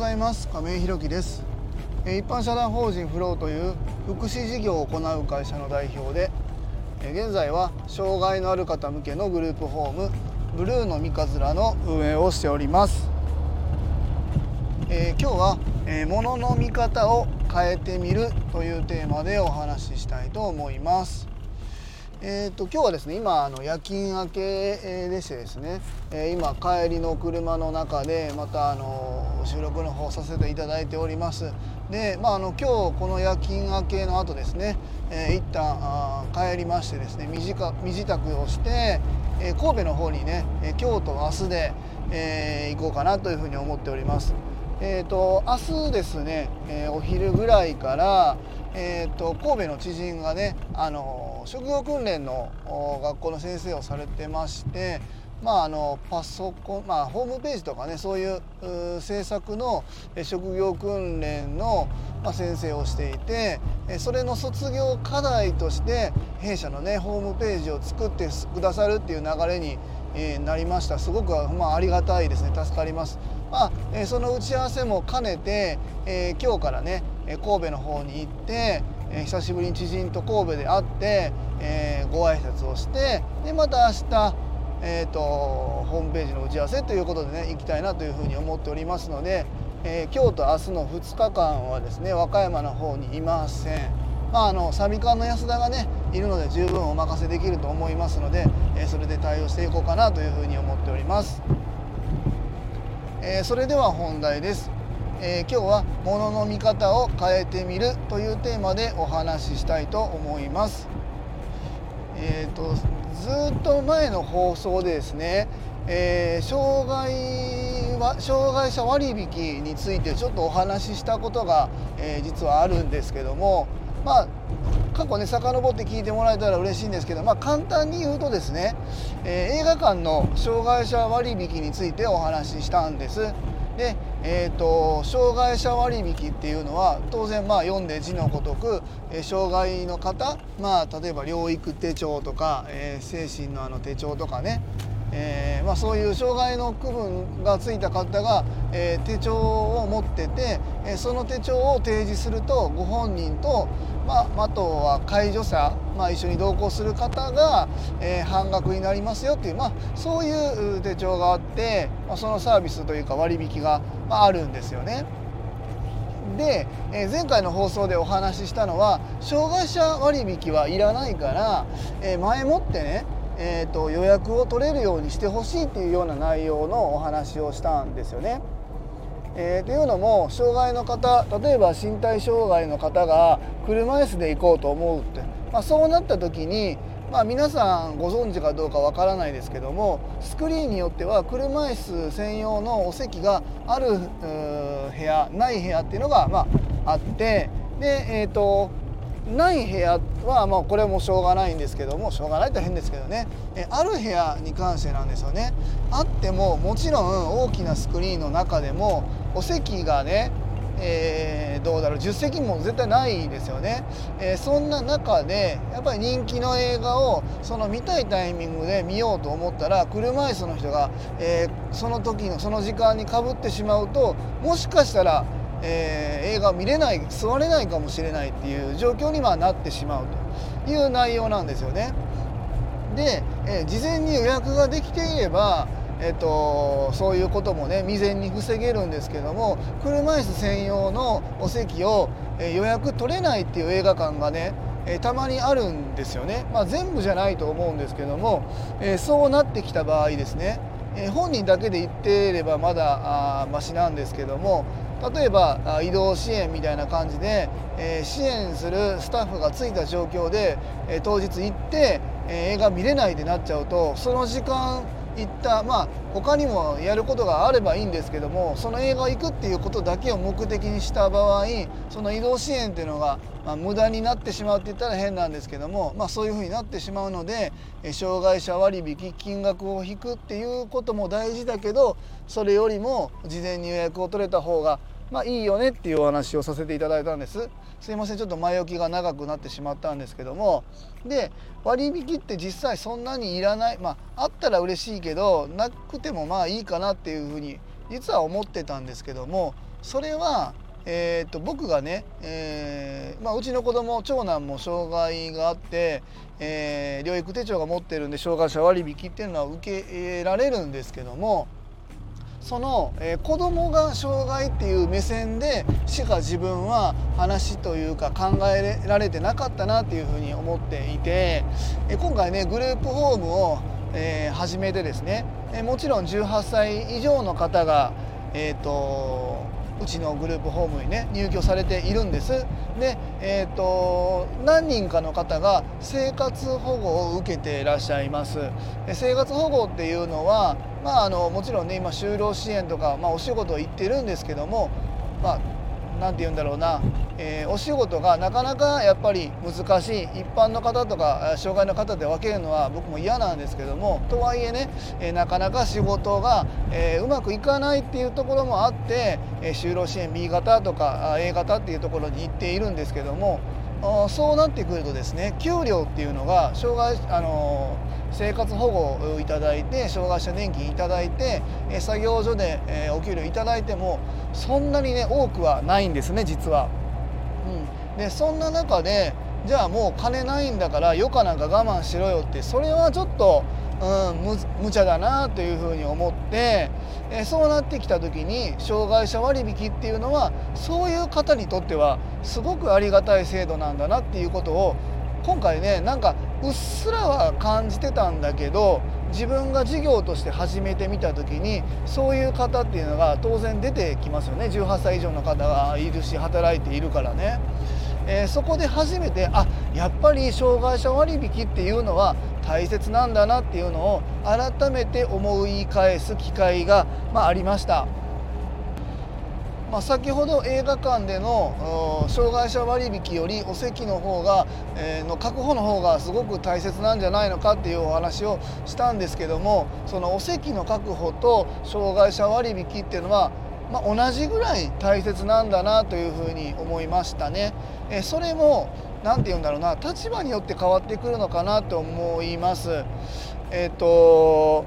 ございます。亀井弘樹です。一般社団法人フローという福祉事業を行う会社の代表で現在は障害のある方向けのグループホームブルーの三日面の運営をしております、えー、今日は、えー、物の見方を変えてみるというテーマでお話ししたいと思います。えーと、今日はですね今あの夜勤明けでしてですね、え今帰りの車の中でまたあの収録の方させていただいております。で、まあ、あの今日この夜勤明けの後ですね、えー、一旦あ帰りましてですね身支度をして、えー、神戸の方にね今日と明日で、えー、行こうかなというふうに思っております。えーと、明日ですね、えお昼ぐらいから、えーと神戸の知人がねあの職業訓練の学校の先生をされてましてまあ、あのパソコン、まあ、ホームページとかねそういう制作の職業訓練の、まあ、先生をしていてそれの卒業課題として弊社のねホームページを作ってくださるっていう流れになりましたすごく、まあ、ありがたいですね助かります。まあ、その打ち合わせも兼ねて、えー、今日からね神戸の方に行ってえー、久しぶりに知人と神戸で会って、えー、ご挨拶をしてでまた明日、えーと、ホームページの打ち合わせということでね行きたいなというふうに思っておりますので、えー、今日と明日の2日間はですね和歌山の方にいません。まあ、あのサビ館の安田がねいるので十分お任せできると思いますので、えー、それで対応していこうかなというふうに思っております。えー、それでは本題です。え、今日は物の見方を変えてみるというテーマでお話ししたいと思います。えーと、ずっと前の放送でですね、えー、障害は障害者割引についてちょっとお話ししたことが、えー、実はあるんですけどもまあ過去ね遡って聞いてもらえたら嬉しいんですけど、まあ、簡単に言うとですね、えー、映画館の障害者割引についてお話ししたんです。で、えーと、障害者割引っていうのは当然まあ読んで字のごとく、え、障害の方、まあ、例えば療育手帳とか、えー、精神のあの手帳とかね、えー、まあ、そういう障害の区分がついた方が、え手帳を持ってて、えその手帳を提示するとご本人と、まあ、あとは介助者、まあ、一緒に同行する方が、え半額になりますよっていう、まあ、そういう手帳があって、まそのサービスというか割引が、まあ、るんですよね。で、え前回の放送でお話ししたのは障害者割引はいらないから、え前もってねえーと、予約を取れるようにしてほしいっていうような内容のお話をしたんですよね。えー、というのも障害の方例えば身体障害の方が車椅子で行こうと思うって、まあ、そうなった時に、まあ、皆さんご存知かどうかわからないですけどもスクリーンによっては車椅子専用のお席がある部屋ない部屋っていうのが、まあ、あってで、えーとない部屋はまあこれもしょうがないんですけどもしょうがないと変ですけどね。えある部屋に関してなんですよね。あってももちろん大きなスクリーンの中でもお席がねえー、どうだろう10席も絶対ないですよね、えー、そんな中でやっぱり人気の映画をその見たいタイミングで見ようと思ったら車椅子の人が、えー、その時のその時間にかぶってしまうともしかしたらえー、映画を見れない座れないかもしれないっていう状況にはなってしまうと。いう内容なんですよね。で、えー、事前に予約ができていればえっと、そういうこともね未然に防げるんですけども車椅子専用のお席を、え予約取れないっていう映画館がね、えたまにあるんですよね、まあ、全部じゃないと思うんですけども、えそうなってきた場合ですね、え本人だけで行ってればまだあマシなんですけども例えば移動支援みたいな感じで、えー、支援するスタッフがついた状況で、えー、当日行って、えー、映画見れないってなっちゃうとその時間行ったまあ他にもやることがあればいいんですけどもその映画行くっていうことだけを目的にした場合その移動支援っていうのが、まあ、無駄になってしまうって言ったら変なんですけども、まあ、そういうふうになってしまうので障害者割引金額を引くっていうことも大事だけどそれよりも事前に予約を取れた方がまあいいよねっていうお話をさせていただいたんです。すいませんちょっと前置きが長くなってしまったんですけども。で割引って実際そんなにいらないまああったら嬉しいけどなくてもまあいいかなっていうふうに実は思ってたんですけどもそれはえーと、僕がね、えーまあ、うちの子供長男も障害があって、えー、療育手帳が持ってるんで障害者割引っていうのは受けられるんですけどもその、えー、子供が障害っていう目線でしか自分は話というか考えられてなかったなっていうふうに思っていて、えー、今回ねグループホームを、えー、始めてですね、えー、もちろん18歳以上の方がえっ、ー、とうちのグループホームにね入居されているんです。で、えーと、何人かの方が生活保護を受けていらっしゃいます。で生活保護っていうのは、まあ、あのもちろんね今就労支援とか、まあ、お仕事を行ってるんですけども、まあ、何て言うんだろうな、えー、お仕事がなかなかやっぱり難しい。一般の方とか障害の方で分けるのは僕も嫌なんですけども。とはいえね、えー、なかなか仕事が、えー、うまくいかないっていうところもあって、え就労支援 B 型とか A 型っていうところに行っているんですけども。そうなってくるとですね給料っていうのが障害あの生活保護をいただいて障害者年金いただいて作業所でお給料いただいてもそんなにね多くはないんですね実は。うん、でそんな中でじゃあもう金ないんだから余暇なんか我慢しろよってそれはちょっと、うん、無茶だなというふうに思ってえそうなってきた時に障害者割引っていうのはそういう方にとってはすごくありがたい制度なんだなっていうことを今回ねなんかうっすらは感じてたんだけど自分が事業として始めてみた時にそういう方っていうのが当然出てきますよね18歳以上の方がいるし働いているからね。えー、そこで初めてあやっぱり障害者割引っていうのは大切なんだなっていうのを改めて思い返す機会が、まあ、りました。まあ、先ほど映画館での障害者割引よりお席の方が、えー、の確保の方がすごく大切なんじゃないのかっていうお話をしたんですけどもそのお席の確保と障害者割引っていうのは、まあ、同じぐらい大切なんだなというふうに思いましたね。え、それも何て言うんだろうな立場によって変わってくるのかなと思います。えっ、ー、と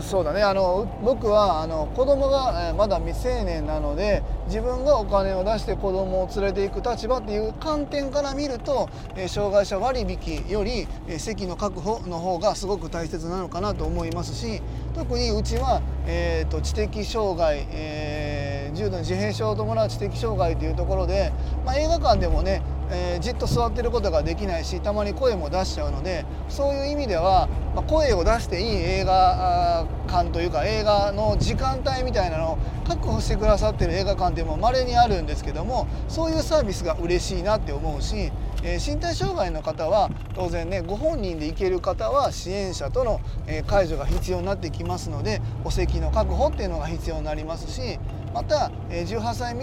そうだねあの僕はあの子供がまだ未成年なので自分がお金を出して子供を連れていく立場っていう観点から見ると、え障害者割引より、え席の確保の方がすごく大切なのかなと思いますし特にうちは、えーと、知的障害、えー、重度の自閉症を伴う知的障害というところで、まあ、映画館でもねえー、じっと座ってることができないしたまに声も出しちゃうのでそういう意味では、まあ、声を出していい映画館というか映画の時間帯みたいなのを確保してくださってる映画館でも稀にあるんですけどもそういうサービスが嬉しいなって思うし、え、身体障害の方は当然ねご本人で行ける方は支援者との、え、介助が必要になってきますのでお席の確保っていうのが必要になりますしまた18歳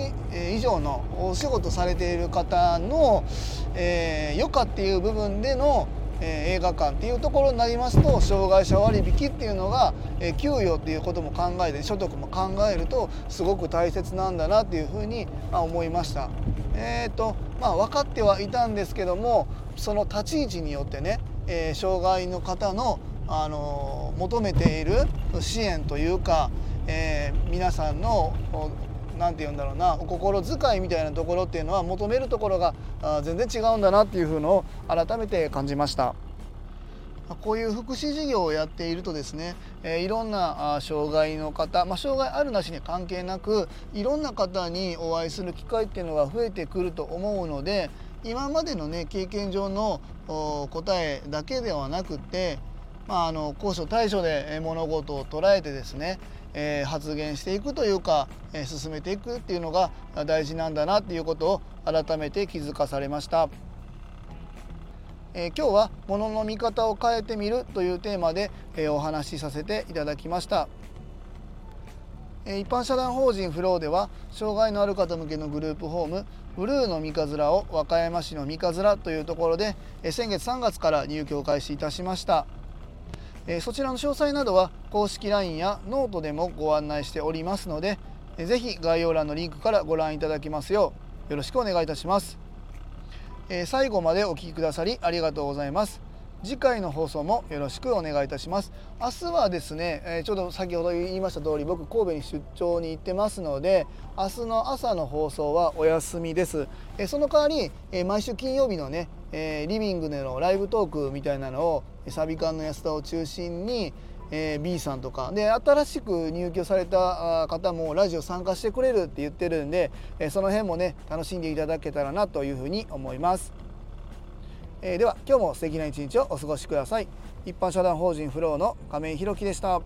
以上のお仕事されている方の、えー、余暇っていう部分でのえ映画館っていうところになりますと障害者割引っていうのが、え給与っていうことも考えて所得も考えるとすごく大切なんだなっていうふうに、ま思いました。えーとまあ、分かってはいたんですけどもその立ち位置によってね、えー、障害の方の、あの求めている支援というか、えー、皆さんの何て言うんだろうなお心遣いみたいなところっていうのは求めるところが全然違うんだなっていうのを改めて感じました。こういう福祉事業をやっているとですね、えいろんな障害の方、まあ、障害あるなしに関係なくいろんな方にお会いする機会っていうのが増えてくると思うので今までのね経験上の答えだけではなくて、まあ、あの高所対処で物事を捉えてですねえー、発言していくというか、えー、進めていくっていうのが大事なんだなっていうことを改めて気づかされました。えー、今日は「ものの見方を変えてみる」というテーマで、えお話しさせていただきました。一般社団法人フローでは障害のある方向けのグループホームブルーの三日面を和歌山市の三日面というところで先月3月から入居を開始いたしました。えそちらの詳細などは公式 LINE やノートでもご案内しておりますのでえ是非概要欄のリンクからご覧いただきますようよろしくお願いいたします、え最後までお聴きくださりありがとうございます。次回の放送もよろしくお願いいたします。明日はですね、えー、ちょうど先ほど言いました通り僕神戸に出張に行ってますので明日の朝の放送はお休みです、えー、その代わり、えー、毎週金曜日のね、えリビングでのライブトークみたいなのをサビ缶の安田を中心にえー、B さんとか。で新しく入居された方もラジオ参加してくれるって言ってるんで、えー、その辺もね楽しんでいただけたらなというふうに思います、えー、では今日も素敵な一日をお過ごしください。一般社団法人フローの亀井弘樹でした。